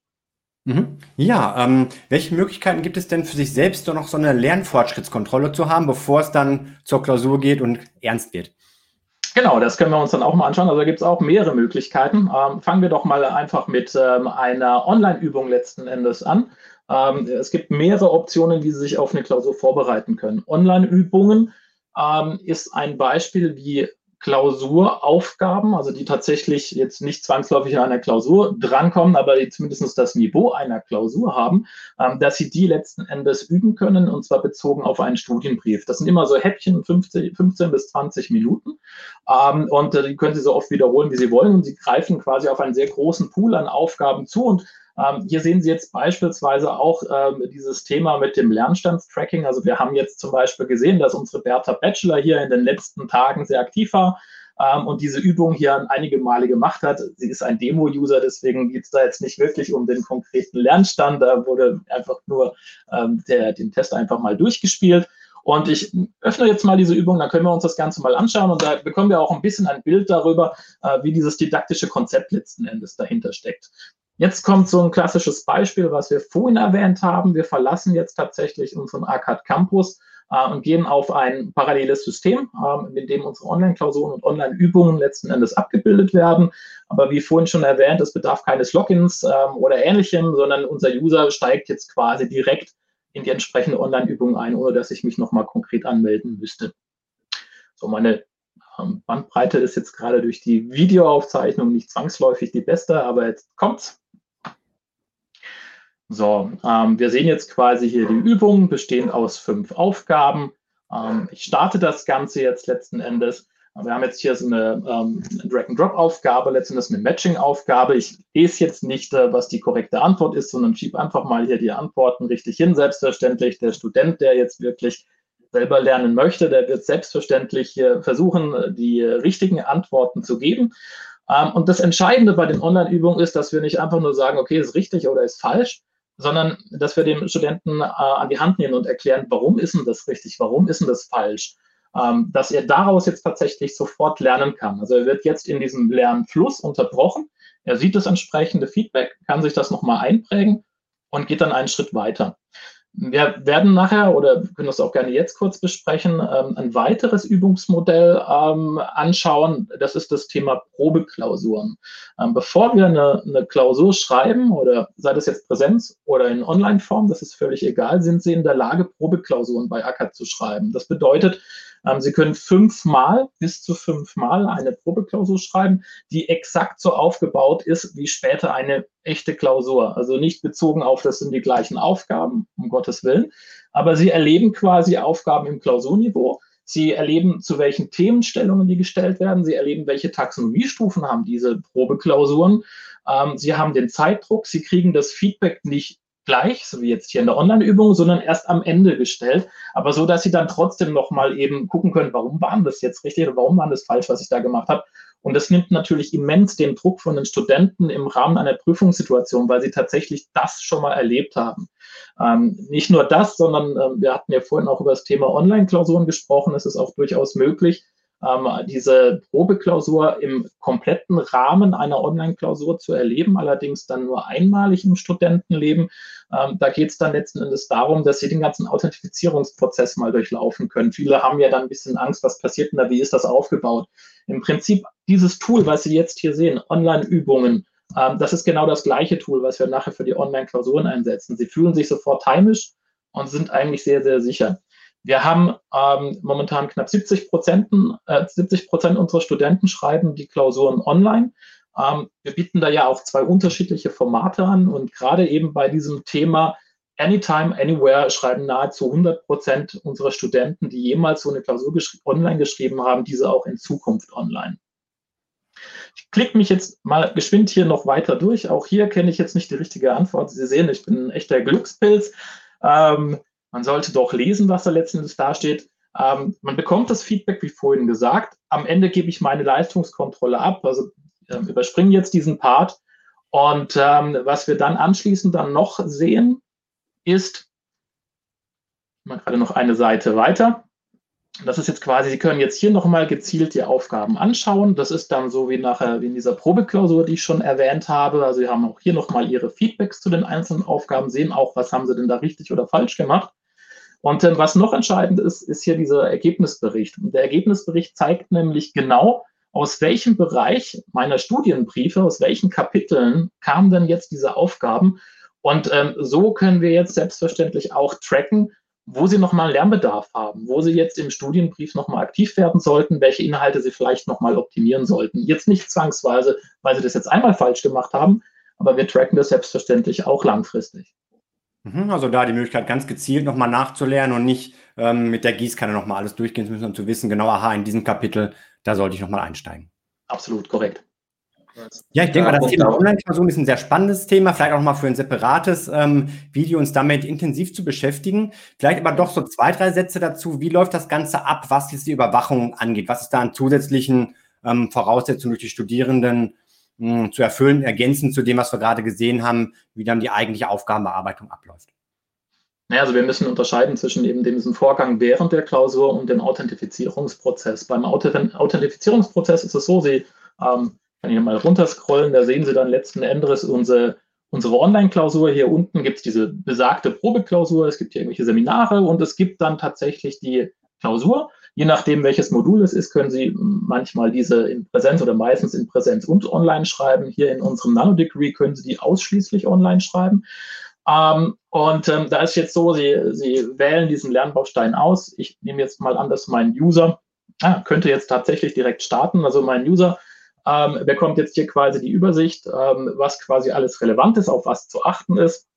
Mhm. Ja, ähm, welche Möglichkeiten gibt es denn für sich selbst noch so eine Lernfortschrittskontrolle zu haben, bevor es dann zur Klausur geht und ernst wird? Genau, das können wir uns dann auch mal anschauen. Also da gibt es auch mehrere Möglichkeiten. Ähm, fangen wir doch mal einfach mit ähm, einer Online-Übung letzten Endes an. Ähm, es gibt mehrere Optionen, wie Sie sich auf eine Klausur vorbereiten können. Online-Übungen ähm, ist ein Beispiel, wie Klausuraufgaben, also die tatsächlich jetzt nicht zwangsläufig in einer Klausur drankommen, aber die zumindest das Niveau einer Klausur haben, ähm, dass sie die letzten Endes üben können und zwar bezogen auf einen Studienbrief. Das sind immer so Häppchen, 15, 15 bis 20 Minuten ähm, und äh, die können Sie so oft wiederholen, wie Sie wollen und Sie greifen quasi auf einen sehr großen Pool an Aufgaben zu und ähm, hier sehen Sie jetzt beispielsweise auch ähm, dieses Thema mit dem Lernstandstracking. Also wir haben jetzt zum Beispiel gesehen, dass unsere Bertha Bachelor hier in den letzten Tagen sehr aktiv war ähm, und diese Übung hier einige Male gemacht hat. Sie ist ein Demo-User, deswegen geht es da jetzt nicht wirklich um den konkreten Lernstand. Da wurde einfach nur ähm, der, den Test einfach mal durchgespielt. Und ich öffne jetzt mal diese Übung, dann können wir uns das Ganze mal anschauen und da bekommen wir auch ein bisschen ein Bild darüber, äh, wie dieses didaktische Konzept letzten Endes dahinter steckt. Jetzt kommt so ein klassisches Beispiel, was wir vorhin erwähnt haben. Wir verlassen jetzt tatsächlich unseren ACAD Campus äh, und gehen auf ein paralleles System, äh, in dem unsere Online-Klausuren und Online-Übungen letzten Endes abgebildet werden. Aber wie vorhin schon erwähnt, es bedarf keines Logins äh, oder ähnlichem, sondern unser User steigt jetzt quasi direkt in die entsprechende Online-Übung ein, ohne dass ich mich nochmal konkret anmelden müsste. So, meine ähm, Bandbreite ist jetzt gerade durch die Videoaufzeichnung nicht zwangsläufig die beste, aber jetzt kommt's. So, ähm, wir sehen jetzt quasi hier die Übung, bestehend aus fünf Aufgaben. Ähm, ich starte das Ganze jetzt letzten Endes. Wir haben jetzt hier so eine ähm, Drag-and-Drop-Aufgabe, letztendlich eine Matching-Aufgabe. Ich lese jetzt nicht, äh, was die korrekte Antwort ist, sondern schiebe einfach mal hier die Antworten richtig hin. Selbstverständlich der Student, der jetzt wirklich selber lernen möchte, der wird selbstverständlich hier versuchen, die richtigen Antworten zu geben. Ähm, und das Entscheidende bei den Online-Übungen ist, dass wir nicht einfach nur sagen, okay, ist richtig oder ist falsch, sondern dass wir dem Studenten äh, an die Hand nehmen und erklären, warum ist denn das richtig, warum ist denn das falsch, ähm, dass er daraus jetzt tatsächlich sofort lernen kann. Also er wird jetzt in diesem Lernfluss unterbrochen, er sieht das entsprechende Feedback, kann sich das nochmal einprägen und geht dann einen Schritt weiter. Wir werden nachher oder können das auch gerne jetzt kurz besprechen, ähm, ein weiteres Übungsmodell ähm, anschauen. Das ist das Thema Probeklausuren. Ähm, bevor wir eine, eine, Klausur schreiben oder sei das jetzt Präsenz oder in Online-Form, das ist völlig egal, sind Sie in der Lage, Probeklausuren bei ACAD zu schreiben. Das bedeutet, Sie können fünfmal, bis zu fünfmal eine Probeklausur schreiben, die exakt so aufgebaut ist wie später eine echte Klausur. Also nicht bezogen auf, das sind die gleichen Aufgaben, um Gottes Willen, aber Sie erleben quasi Aufgaben im Klausurniveau. Sie erleben, zu welchen Themenstellungen die gestellt werden. Sie erleben, welche Taxonomiestufen haben diese Probeklausuren. Ähm, Sie haben den Zeitdruck. Sie kriegen das Feedback nicht gleich, so wie jetzt hier in der Online-Übung, sondern erst am Ende gestellt. Aber so, dass Sie dann trotzdem nochmal eben gucken können, warum waren das jetzt richtig oder warum war das falsch, was ich da gemacht habe. Und das nimmt natürlich immens den Druck von den Studenten im Rahmen einer Prüfungssituation, weil sie tatsächlich das schon mal erlebt haben. Ähm, nicht nur das, sondern äh, wir hatten ja vorhin auch über das Thema Online-Klausuren gesprochen. Es ist auch durchaus möglich, ähm, diese Probeklausur im kompletten Rahmen einer Online-Klausur zu erleben, allerdings dann nur einmalig im Studentenleben. Ähm, da geht es dann letzten Endes darum, dass sie den ganzen Authentifizierungsprozess mal durchlaufen können. Viele haben ja dann ein bisschen Angst, was passiert denn da, wie ist das aufgebaut? Im Prinzip dieses Tool, was Sie jetzt hier sehen, Online-Übungen, ähm, das ist genau das gleiche Tool, was wir nachher für die Online-Klausuren einsetzen. Sie fühlen sich sofort heimisch und sind eigentlich sehr, sehr sicher. Wir haben ähm, momentan knapp 70 Prozent, äh, 70 Prozent unserer Studenten schreiben die Klausuren online. Ähm, wir bieten da ja auch zwei unterschiedliche Formate an und gerade eben bei diesem Thema Anytime, Anywhere schreiben nahezu 100 Prozent unserer Studenten, die jemals so eine Klausur geschri online geschrieben haben, diese auch in Zukunft online. Ich klicke mich jetzt mal geschwind hier noch weiter durch. Auch hier kenne ich jetzt nicht die richtige Antwort. Sie sehen, ich bin ein echter Glückspilz. Ähm, man sollte doch lesen, was da letztendlich dasteht. Ähm, man bekommt das Feedback, wie vorhin gesagt. Am Ende gebe ich meine Leistungskontrolle ab, also äh, überspringe jetzt diesen Part. Und ähm, was wir dann anschließend dann noch sehen, ist, mal gerade noch eine Seite weiter. Das ist jetzt quasi, Sie können jetzt hier nochmal gezielt die Aufgaben anschauen. Das ist dann so wie nachher wie in dieser Probeklausur, die ich schon erwähnt habe. Also Sie haben auch hier nochmal Ihre Feedbacks zu den einzelnen Aufgaben, sehen auch, was haben Sie denn da richtig oder falsch gemacht. Und äh, was noch entscheidend ist, ist hier dieser Ergebnisbericht. Und der Ergebnisbericht zeigt nämlich genau, aus welchem Bereich meiner Studienbriefe, aus welchen Kapiteln kamen denn jetzt diese Aufgaben. Und ähm, so können wir jetzt selbstverständlich auch tracken, wo Sie nochmal Lernbedarf haben, wo Sie jetzt im Studienbrief nochmal aktiv werden sollten, welche Inhalte Sie vielleicht nochmal optimieren sollten. Jetzt nicht zwangsweise, weil Sie das jetzt einmal falsch gemacht haben, aber wir tracken das selbstverständlich auch langfristig. Mhm, also da die Möglichkeit, ganz gezielt nochmal nachzulernen und nicht ähm, mit der Gießkanne nochmal alles durchgehen zu müssen und zu wissen, genau, aha, in diesem Kapitel, da sollte ich nochmal einsteigen. Absolut, korrekt. Ja, ich denke mal, das Thema Online-Klausuren ist ein sehr spannendes Thema, vielleicht auch mal für ein separates ähm, Video uns damit intensiv zu beschäftigen. Vielleicht aber doch so zwei, drei Sätze dazu. Wie läuft das Ganze ab, was jetzt die Überwachung angeht? Was ist da an zusätzlichen ähm, Voraussetzungen durch die Studierenden mh, zu erfüllen, ergänzend zu dem, was wir gerade gesehen haben, wie dann die eigentliche Aufgabenbearbeitung abläuft? Naja, also wir müssen unterscheiden zwischen eben diesem Vorgang während der Klausur und dem Authentifizierungsprozess. Beim Authentifizierungsprozess ist es so, Sie ähm, kann hier mal runterscrollen, da sehen Sie dann letzten Endes unsere, unsere Online-Klausur. Hier unten gibt es diese besagte Probeklausur, es gibt hier irgendwelche Seminare und es gibt dann tatsächlich die Klausur. Je nachdem, welches Modul es ist, können Sie manchmal diese in Präsenz oder meistens in Präsenz und online schreiben. Hier in unserem Nano-Degree können Sie die ausschließlich online schreiben. Ähm, und ähm, da ist jetzt so, Sie, Sie wählen diesen Lernbaustein aus. Ich nehme jetzt mal an, dass mein User ah, könnte jetzt tatsächlich direkt starten. Also mein User ähm, bekommt jetzt hier quasi die Übersicht, ähm, was quasi alles relevant ist, auf was zu achten ist.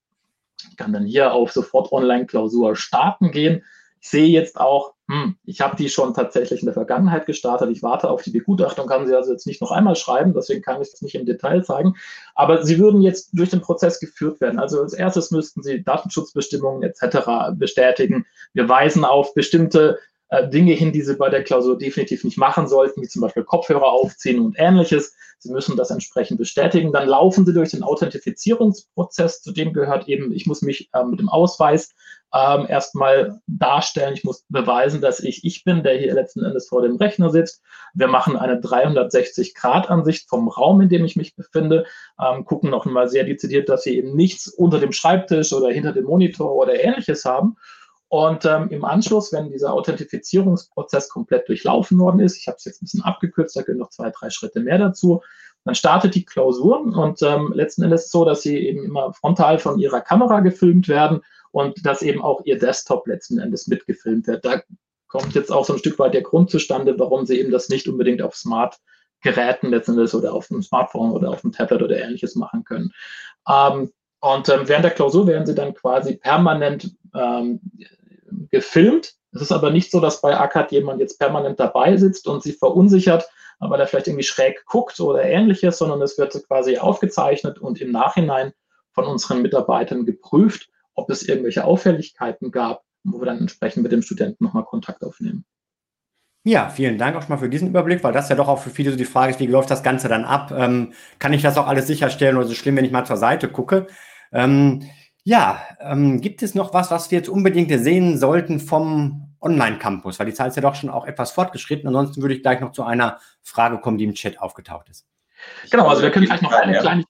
Ich kann dann hier auf sofort Online-Klausur starten gehen. Ich sehe jetzt auch, hm, ich habe die schon tatsächlich in der Vergangenheit gestartet. Ich warte auf die Begutachtung, kann sie also jetzt nicht noch einmal schreiben, deswegen kann ich es nicht im Detail zeigen. Aber sie würden jetzt durch den Prozess geführt werden. Also als erstes müssten Sie Datenschutzbestimmungen etc. bestätigen. Wir weisen auf bestimmte äh, Dinge hin, die Sie bei der Klausur definitiv nicht machen sollten, wie zum Beispiel Kopfhörer aufziehen und ähnliches. Sie müssen das entsprechend bestätigen. Dann laufen Sie durch den Authentifizierungsprozess. Zu dem gehört eben, ich muss mich äh, mit dem Ausweis ähm, erstmal darstellen. Ich muss beweisen, dass ich ich bin, der hier letzten Endes vor dem Rechner sitzt. Wir machen eine 360-Grad-Ansicht vom Raum, in dem ich mich befinde, ähm, gucken noch einmal sehr dezidiert, dass Sie eben nichts unter dem Schreibtisch oder hinter dem Monitor oder ähnliches haben. Und ähm, im Anschluss, wenn dieser Authentifizierungsprozess komplett durchlaufen worden ist, ich habe es jetzt ein bisschen abgekürzt, da gehören noch zwei, drei Schritte mehr dazu, dann startet die Klausur und ähm, letzten Endes so, dass sie eben immer frontal von ihrer Kamera gefilmt werden und dass eben auch ihr Desktop letzten Endes mitgefilmt wird. Da kommt jetzt auch so ein Stück weit der Grund zustande, warum sie eben das nicht unbedingt auf Smart-Geräten letztendlich oder auf dem Smartphone oder auf dem Tablet oder ähnliches machen können. Ähm, und ähm, während der Klausur werden sie dann quasi permanent ähm, gefilmt. Es ist aber nicht so, dass bei ACAD jemand jetzt permanent dabei sitzt und sie verunsichert, weil er vielleicht irgendwie schräg guckt oder ähnliches, sondern es wird quasi aufgezeichnet und im Nachhinein von unseren Mitarbeitern geprüft, ob es irgendwelche Auffälligkeiten gab, wo wir dann entsprechend mit dem Studenten nochmal Kontakt aufnehmen. Ja, vielen Dank auch schon mal für diesen Überblick, weil das ja doch auch für viele so die Frage ist, wie läuft das Ganze dann ab? Ähm, kann ich das auch alles sicherstellen oder ist es schlimm, wenn ich mal zur Seite gucke? Ähm, ja, ähm, gibt es noch was, was wir jetzt unbedingt sehen sollten vom Online-Campus? Weil die Zeit ist ja doch schon auch etwas fortgeschritten. Ansonsten würde ich gleich noch zu einer Frage kommen, die im Chat aufgetaucht ist. Genau, also wir können vielleicht noch eine kleine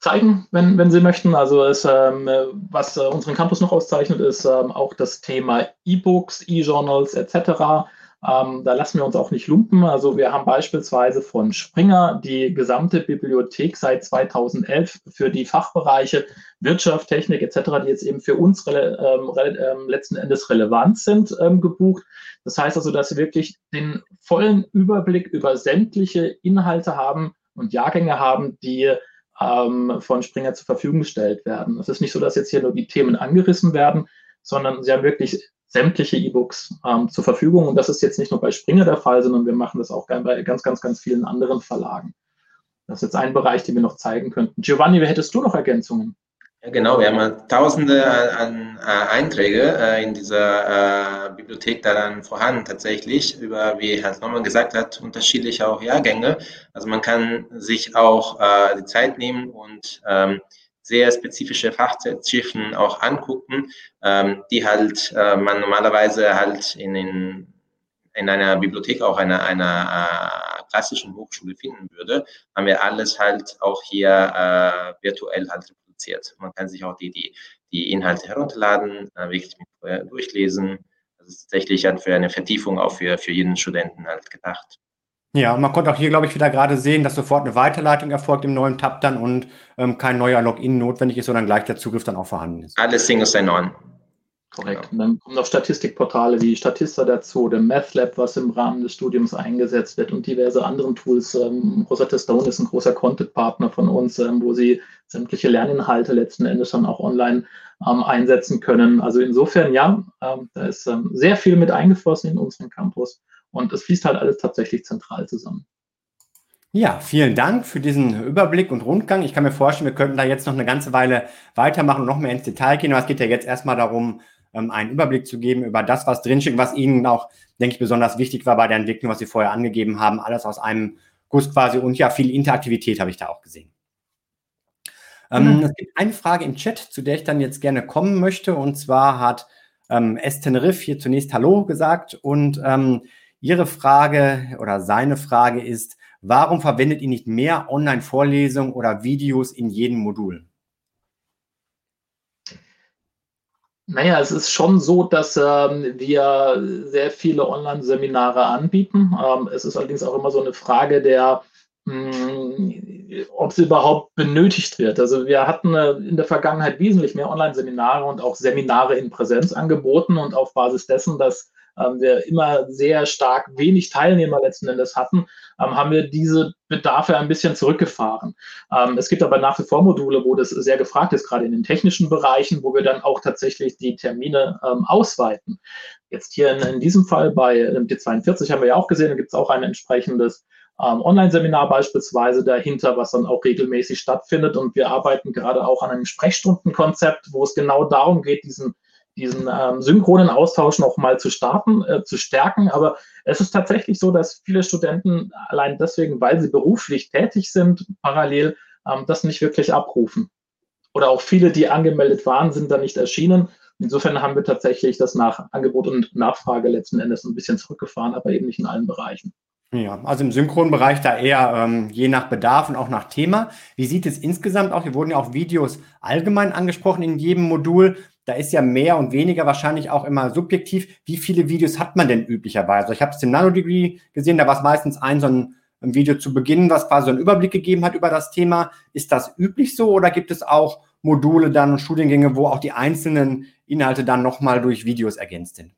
zeigen, wenn, wenn Sie möchten. Also es, ähm, was äh, unseren Campus noch auszeichnet, ist ähm, auch das Thema E-Books, E-Journals etc. Ähm, da lassen wir uns auch nicht lumpen. Also wir haben beispielsweise von Springer die gesamte Bibliothek seit 2011 für die Fachbereiche Wirtschaft, Technik etc., die jetzt eben für uns ähm, ähm, letzten Endes relevant sind, ähm, gebucht. Das heißt also, dass wir wirklich den vollen Überblick über sämtliche Inhalte haben und Jahrgänge haben, die ähm, von Springer zur Verfügung gestellt werden. Es ist nicht so, dass jetzt hier nur die Themen angerissen werden, sondern sie haben wirklich sämtliche E-Books ähm, zur Verfügung. Und das ist jetzt nicht nur bei Springer der Fall, sondern wir machen das auch bei ganz, ganz, ganz vielen anderen Verlagen. Das ist jetzt ein Bereich, den wir noch zeigen könnten. Giovanni, hättest du noch Ergänzungen? Ja, genau, wir haben tausende an, an Einträge äh, in dieser äh, Bibliothek daran vorhanden tatsächlich, über, wie Herr Norman gesagt hat, unterschiedliche auch Jahrgänge. Also man kann sich auch äh, die Zeit nehmen und ähm, sehr spezifische Fachzeitschriften auch angucken, ähm, die halt äh, man normalerweise halt in, in, in einer Bibliothek auch einer, einer äh, klassischen Hochschule finden würde, haben wir alles halt auch hier äh, virtuell halt reproduziert. Man kann sich auch die, die, die Inhalte herunterladen, äh, wirklich mit, durchlesen. Das ist tatsächlich halt für eine Vertiefung auch für, für jeden Studenten halt gedacht. Ja, und man konnte auch hier, glaube ich, wieder gerade sehen, dass sofort eine Weiterleitung erfolgt im neuen Tab dann und ähm, kein neuer Login notwendig ist, sondern gleich der Zugriff dann auch vorhanden ist. Alles Single Sign-On. Korrekt. Und dann kommen noch Statistikportale wie Statista dazu, der MathLab, was im Rahmen des Studiums eingesetzt wird und diverse anderen Tools. Ähm, Rosetta Stone ist ein großer Content-Partner von uns, ähm, wo sie sämtliche Lerninhalte letzten Endes dann auch online ähm, einsetzen können. Also insofern, ja, ähm, da ist sehr viel mit eingeflossen in unseren Campus. Und es fließt halt alles tatsächlich zentral zusammen. Ja, vielen Dank für diesen Überblick und Rundgang. Ich kann mir vorstellen, wir könnten da jetzt noch eine ganze Weile weitermachen und noch mehr ins Detail gehen. Aber es geht ja jetzt erstmal darum, ähm, einen Überblick zu geben über das, was drinsteht, was Ihnen auch, denke ich, besonders wichtig war bei der Entwicklung, was Sie vorher angegeben haben. Alles aus einem Guss quasi und ja, viel Interaktivität habe ich da auch gesehen. Mhm. Es gibt eine Frage im Chat, zu der ich dann jetzt gerne kommen möchte. Und zwar hat ähm, S. Tenerife hier zunächst Hallo gesagt und ähm, Ihre Frage oder seine Frage ist, warum verwendet ihr nicht mehr Online-Vorlesungen oder Videos in jedem Modul? Naja, es ist schon so, dass ähm, wir sehr viele Online-Seminare anbieten. Ähm, es ist allerdings auch immer so eine Frage der, mh, hm, ob sie überhaupt benötigt wird. Also wir hatten äh, in der Vergangenheit wesentlich mehr Online-Seminare und auch Seminare in Präsenz angeboten und auf Basis dessen, dass ähm, wir immer sehr stark wenig Teilnehmer letzten Endes hatten, ähm, haben wir diese Bedarfe ein bisschen zurückgefahren. Ähm, es gibt aber nach wie vor Module, wo das sehr gefragt ist, gerade in den technischen Bereichen, wo wir dann auch tatsächlich die Termine ähm, ausweiten. Jetzt hier in, in, diesem Fall bei MT42 haben wir ja auch gesehen, da gibt es auch ein entsprechendes ähm, Online-Seminar beispielsweise dahinter, was dann auch regelmäßig stattfindet. Und wir arbeiten gerade auch an einem Sprechstundenkonzept, wo es genau darum geht, diesen diesen ähm, synchronen Austausch noch mal zu starten, äh, zu stärken. Aber es ist tatsächlich so, dass viele Studenten allein deswegen, weil sie beruflich tätig sind, parallel ähm, das nicht wirklich abrufen. Oder auch viele, die angemeldet waren, sind da nicht erschienen. Insofern haben wir tatsächlich das nach Angebot und Nachfrage letzten Endes ein bisschen zurückgefahren, aber eben nicht in allen Bereichen. Ja, also im Synchronbereich da eher ähm, je nach Bedarf und auch nach Thema. Wie sieht es insgesamt auch? Hier wurden ja auch Videos allgemein angesprochen in jedem Modul da ist ja mehr und weniger wahrscheinlich auch immer subjektiv. Wie viele Videos hat man denn üblicherweise? Ich habe es im Nanodegree gesehen, da war es meistens ein so ein, ein Video zu Beginn, was quasi so einen Überblick gegeben hat über das Thema. Ist das üblich so oder gibt es auch Module dann und Studiengänge, wo auch die einzelnen Inhalte dann nochmal durch Videos ergänzt sind?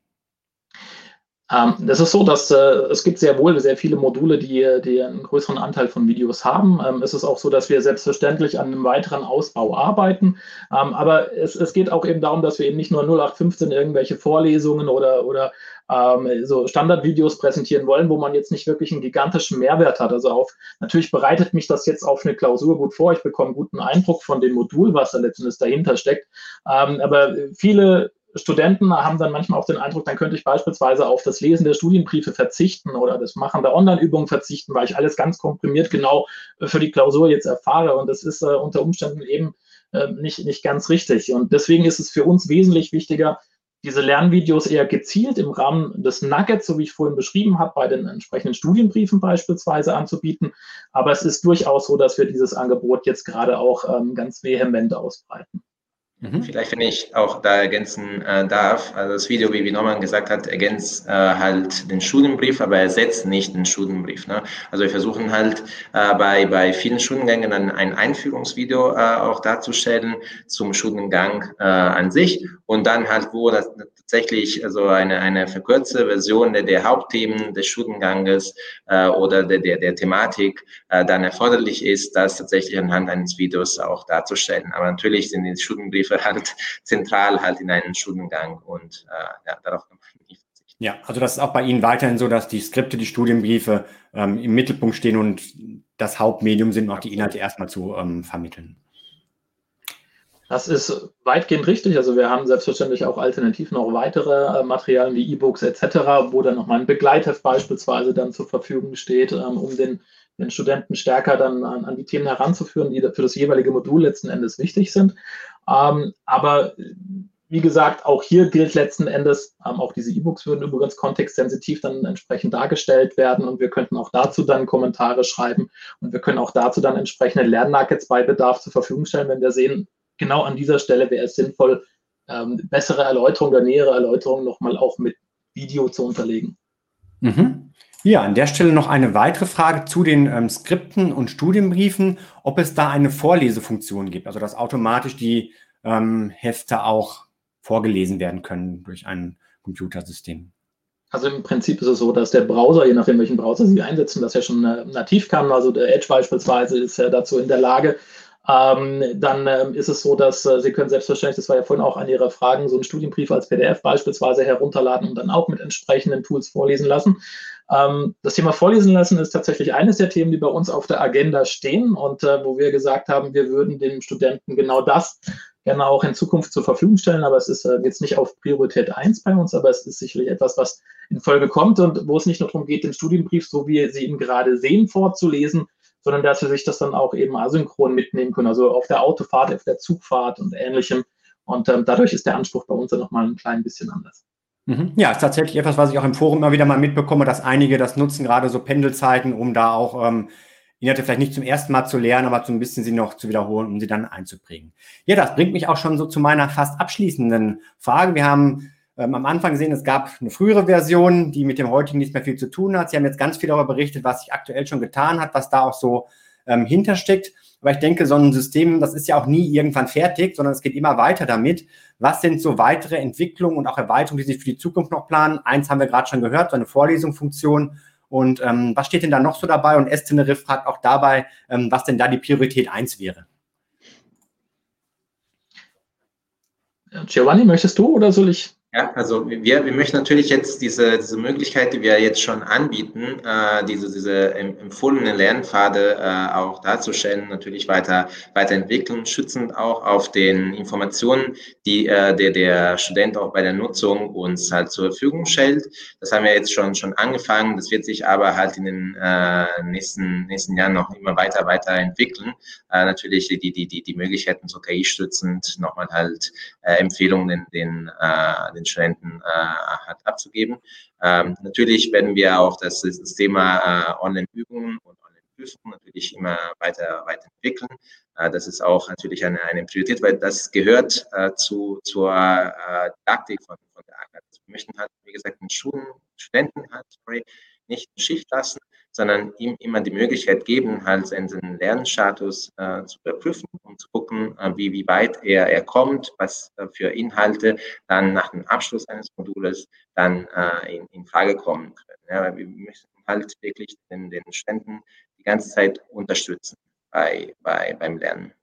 Ähm, das ist so, dass äh, es gibt sehr wohl sehr viele Module, die, die einen größeren Anteil von Videos haben. Ähm, es ist auch so, dass wir selbstverständlich an einem weiteren Ausbau arbeiten. Ähm, aber es, es geht auch eben darum, dass wir eben nicht nur 0815 irgendwelche Vorlesungen oder, oder ähm, so Standardvideos präsentieren wollen, wo man jetzt nicht wirklich einen gigantischen Mehrwert hat. Also auf, natürlich bereitet mich das jetzt auf eine Klausur gut vor. Ich bekomme einen guten Eindruck von dem Modul, was da letztendlich dahinter steckt. Ähm, aber viele Studenten haben dann manchmal auch den Eindruck, dann könnte ich beispielsweise auf das Lesen der Studienbriefe verzichten oder das Machen der Online-Übungen verzichten, weil ich alles ganz komprimiert genau äh, für die Klausur jetzt erfahre. Und das ist äh, unter Umständen eben äh, nicht, nicht ganz richtig. Und deswegen ist es für uns wesentlich wichtiger, diese Lernvideos eher gezielt im Rahmen des Nuggets, so wie ich vorhin beschrieben habe, bei den entsprechenden Studienbriefen beispielsweise anzubieten. Aber es ist durchaus so, dass wir dieses Angebot jetzt gerade auch ähm, ganz vehement ausbreiten. Mhm. Vielleicht, wenn ich auch da ergänzen äh, darf, also das Video, wie, wie Norman gesagt hat, ergänzt äh, halt den Studienbrief, aber ersetzt nicht den Studienbrief. Ne? Also wir versuchen halt äh, bei, bei vielen Studiengängen dann ein Einführungsvideo äh, auch darzustellen zum Studiengang äh, an sich und dann halt, wo das tatsächlich also eine, eine verkürzte Version der, der Hauptthemen des Studienganges äh, oder der, der, der Thematik äh, dann erforderlich ist, das tatsächlich anhand eines Videos auch darzustellen. Aber natürlich sind die Studienbriefe halt zentral halt in einen Studiengang und äh, ja, darauf kann man. Ja, also das ist auch bei Ihnen weiterhin so, dass die Skripte, die Studienbriefe ähm, im Mittelpunkt stehen und das Hauptmedium sind, noch die Inhalte erstmal zu ähm, vermitteln. Das ist weitgehend richtig. Also wir haben selbstverständlich auch alternativ noch weitere äh, Materialien wie E-Books etc., wo dann nochmal ein Begleitheft beispielsweise dann zur Verfügung steht, ähm, um den, den Studenten stärker dann an, an, die Themen heranzuführen, die für das jeweilige Modul letzten Endes wichtig sind. Ähm, aber wie gesagt, auch hier gilt letzten Endes, ähm, auch diese E-Books würden übrigens kontextsensitiv dann entsprechend dargestellt werden und wir könnten auch dazu dann Kommentare schreiben und wir können auch dazu dann entsprechende Lernnuggets bei Bedarf zur Verfügung stellen, wenn wir sehen, genau an dieser Stelle wäre es sinnvoll, ähm, bessere Erläuterungen oder nähere Erläuterungen nochmal auch mit Video zu unterlegen. Mhm. Ja, an der Stelle noch eine weitere Frage zu den ähm, Skripten und Studienbriefen, ob es da eine Vorlesefunktion gibt, also dass automatisch die ähm, Hefte auch vorgelesen werden können durch ein Computersystem. Also im Prinzip ist es so, dass der Browser, je nachdem welchen Browser Sie einsetzen, das ja schon äh, nativ kann, also der Edge beispielsweise ist ja dazu in der Lage, ähm, dann ähm, ist es so, dass äh, Sie können selbstverständlich, das war ja vorhin auch an Ihrer Fragen, so einen Studienbrief als PDF beispielsweise herunterladen und dann auch mit entsprechenden Tools vorlesen lassen. Ähm, das Thema Vorlesen lassen ist tatsächlich eines der Themen, die bei uns auf der Agenda stehen und äh, wo wir gesagt haben, wir würden den Studenten genau das gerne auch in Zukunft zur Verfügung stellen. Aber es ist äh, jetzt nicht auf Priorität 1 bei uns, aber es ist sicherlich etwas, was in Folge kommt und wo es nicht nur darum geht, den Studienbrief, so wie Sie ihn gerade sehen, vorzulesen, sondern dass Sie sich das dann auch eben asynchron mitnehmen können, also auf der Autofahrt, auf der Zugfahrt und ähnlichem. Und ähm, dadurch ist der Anspruch bei uns dann nochmal ein klein bisschen anders. Mhm. Ja, ist tatsächlich etwas, was ich auch im Forum immer wieder mal mitbekomme, dass einige das nutzen, gerade so Pendelzeiten, um da auch ähm, Inhalte vielleicht nicht zum ersten Mal zu lernen, aber so ein bisschen sie noch zu wiederholen, um sie dann einzuprägen. Ja, das bringt mich auch schon so zu meiner fast abschließenden Frage. Wir haben ähm, am Anfang gesehen, es gab eine frühere Version, die mit dem heutigen nicht mehr viel zu tun hat. Sie haben jetzt ganz viel darüber berichtet, was sich aktuell schon getan hat, was da auch so ähm, hintersteckt. Aber ich denke, so ein System, das ist ja auch nie irgendwann fertig, sondern es geht immer weiter damit. Was sind so weitere Entwicklungen und auch Erweiterungen, die sich für die Zukunft noch planen? Eins haben wir gerade schon gehört, so eine Vorlesungsfunktion. Und ähm, was steht denn da noch so dabei? Und Estenerif fragt auch dabei, ähm, was denn da die Priorität 1 wäre. Giovanni, möchtest du oder soll ich? Ja, also wir, wir möchten natürlich jetzt diese, diese Möglichkeit, die wir jetzt schon anbieten, äh, diese, diese empfohlenen Lernpfade äh, auch darzustellen, natürlich weiter weiterentwickeln, schützend auch auf den Informationen, die äh, der, der Student auch bei der Nutzung uns halt zur Verfügung stellt. Das haben wir jetzt schon schon angefangen. Das wird sich aber halt in den äh, nächsten nächsten Jahren noch immer weiter weiterentwickeln. Äh, natürlich die die die die Möglichkeiten so KI stützend nochmal halt äh, Empfehlungen den den äh, den Studenten äh, hat abzugeben. Ähm, natürlich werden wir auch das, das Thema äh, Online-Übungen und Online-Prüfungen natürlich immer weiter weiterentwickeln. Äh, das ist auch natürlich eine, eine Priorität, weil das gehört zu, zur äh, Didaktik von, von der ACAD. Wir möchten halt, wie gesagt, den Schulen, Studenten halt nicht in Schicht lassen, sondern ihm immer die Möglichkeit geben, halt seinen Lernstatus äh, zu überprüfen, um zu gucken, äh, wie, wie weit er, er kommt, was äh, für Inhalte dann nach dem Abschluss eines Modules dann äh, in, in Frage kommen können. Ja, wir möchten halt wirklich den, den Studenten die ganze Zeit unterstützen bei, bei, beim Lernen.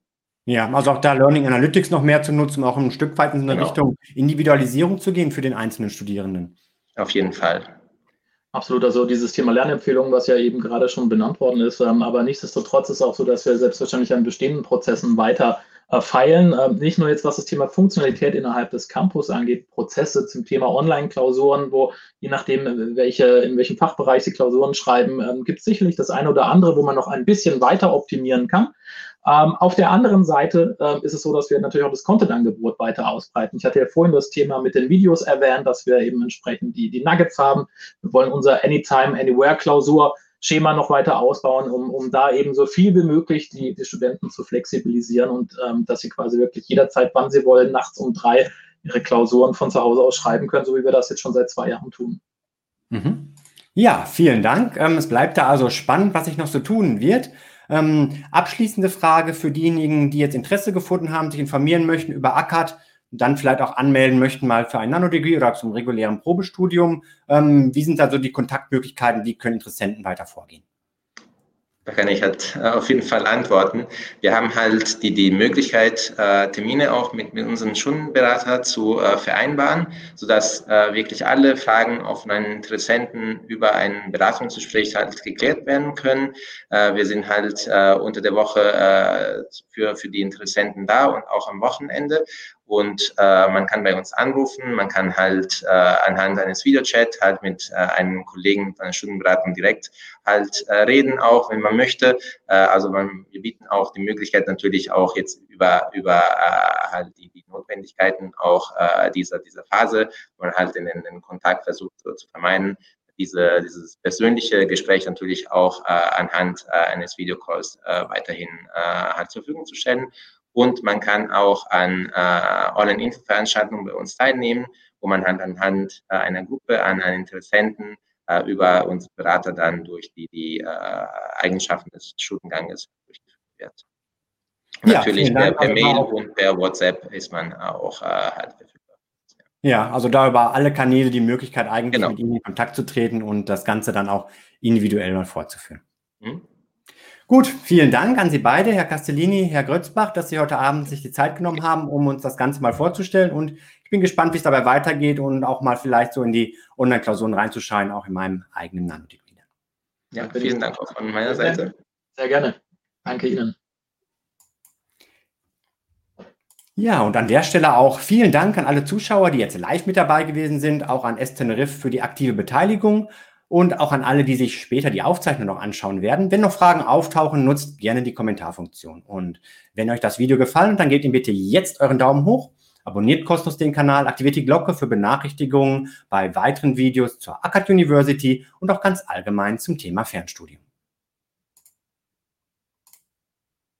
Ja, also auch da Learning Analytics noch mehr zu nutzen, auch ein Stück weit in eine genau. Richtung Individualisierung zu gehen für den einzelnen Studierenden. Auf jeden Fall. Absolut, also dieses Thema Lernempfehlungen, was ja eben gerade schon benannt worden ist, ähm, aber nichtsdestotrotz ist auch so, dass wir selbstverständlich an bestehenden Prozessen weiter äh, feilen. Ähm, nicht nur jetzt, was das Thema Funktionalität innerhalb des Campus angeht, Prozesse zum Thema Online-Klausuren, wo je nachdem, äh, welche, in welchem Fachbereich Sie Klausuren schreiben, ähm, gibt es sicherlich das eine oder andere, wo man noch ein bisschen weiter optimieren kann. Ähm, auf der anderen Seite äh, ist es so, dass wir natürlich auch das Content-Angebot weiter ausbreiten. Ich hatte ja vorhin das Thema mit den Videos erwähnt, dass wir eben entsprechend die, die Nuggets haben. Wir wollen unser Anytime, Anywhere-Klausur Schema noch weiter ausbauen, um, um da eben so viel wie möglich die, die Studenten zu flexibilisieren und ähm, dass sie quasi wirklich jederzeit, wann sie wollen, nachts um drei ihre Klausuren von zu Hause aus schreiben können, so wie wir das jetzt schon seit zwei Jahren tun. Mhm. Ja, vielen Dank. Ähm, es bleibt da also spannend, was sich noch so tun wird. Ähm, abschließende Frage für diejenigen, die jetzt Interesse gefunden haben, sich informieren möchten über ACAD, dann vielleicht auch anmelden möchten, mal für ein Nanodegree oder zum regulären Probestudium. Ähm, wie sind da so die Kontaktmöglichkeiten? Wie können Interessenten weiter vorgehen? Da kann ich halt äh, auf jeden Fall antworten. Wir haben halt die, die Möglichkeit, äh, Termine auch mit, mit unserem Stundenberater zu äh, vereinbaren, sodass äh, wirklich alle Fragen auf einen Interessenten über ein Beratungsgespräch halt geklärt werden können. Äh, wir sind halt äh, unter der Woche äh, für, für die Interessenten da und auch am Wochenende. Und äh, man kann bei uns anrufen, man kann halt äh, anhand eines Videochat halt mit äh, einem Kollegen, einer Stundenberatung direkt halt äh, reden, auch wenn man möchte. Äh, also man, wir bieten auch die Möglichkeit natürlich auch jetzt über, über äh, halt die, die Notwendigkeiten auch äh, dieser, dieser Phase, wo man halt in den Kontakt versucht so, zu vermeiden, diese, dieses persönliche Gespräch natürlich auch äh, anhand äh, eines Videocalls äh, weiterhin äh, halt zur Verfügung zu stellen. Und man kann auch an äh, Online-Info-Veranstaltungen bei uns teilnehmen, wo man halt anhand äh, einer Gruppe, an einen Interessenten äh, über unsere Berater dann durch die, die äh, Eigenschaften des Studienganges durchgeführt wird. Ja, natürlich per, per Mail und per WhatsApp ist man auch äh, halt verfügbar. Ja, also da über alle Kanäle die Möglichkeit, eigentlich genau. mit Ihnen in Kontakt zu treten und das Ganze dann auch individuell mal fortzuführen. Mhm. Gut, vielen Dank an Sie beide, Herr Castellini, Herr Grötzbach, dass Sie heute Abend sich die Zeit genommen haben, um uns das Ganze mal vorzustellen. Und ich bin gespannt, wie es dabei weitergeht und auch mal vielleicht so in die Online-Klausuren reinzuschauen, auch in meinem eigenen Nanodegree. Ja, vielen Dank auch von meiner Seite. Sehr gerne. Danke Ihnen. Ja, und an der Stelle auch vielen Dank an alle Zuschauer, die jetzt live mit dabei gewesen sind, auch an S-Tenerife für die aktive Beteiligung und auch an alle, die sich später die Aufzeichnung noch anschauen werden. Wenn noch Fragen auftauchen, nutzt gerne die Kommentarfunktion. Und wenn euch das Video gefallen dann gebt ihm bitte jetzt euren Daumen hoch, abonniert kostenlos den Kanal, aktiviert die Glocke für Benachrichtigungen bei weiteren Videos zur Akkad University und auch ganz allgemein zum Thema Fernstudium.